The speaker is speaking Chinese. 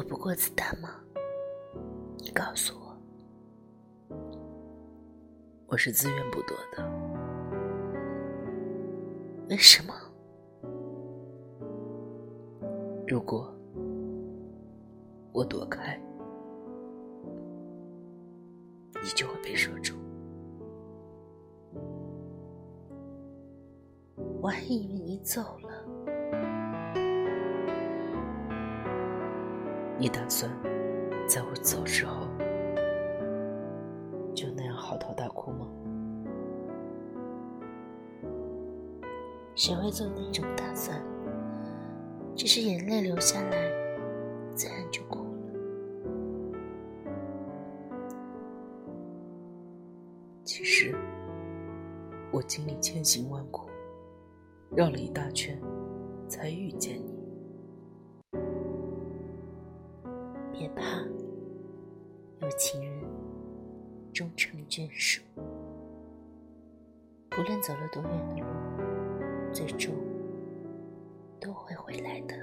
不过子弹吗？你告诉我，我是自愿不躲的。为什么？如果我躲开，你就会被射中。我还以为你走了。你打算在我走之后就那样嚎啕大哭吗？谁会做那种打算？只是眼泪流下来，自然就哭了。其实，我经历千辛万苦，绕了一大圈，才遇见你。别怕，有情人终成眷属。不论走了多远的路，最终都会回来的。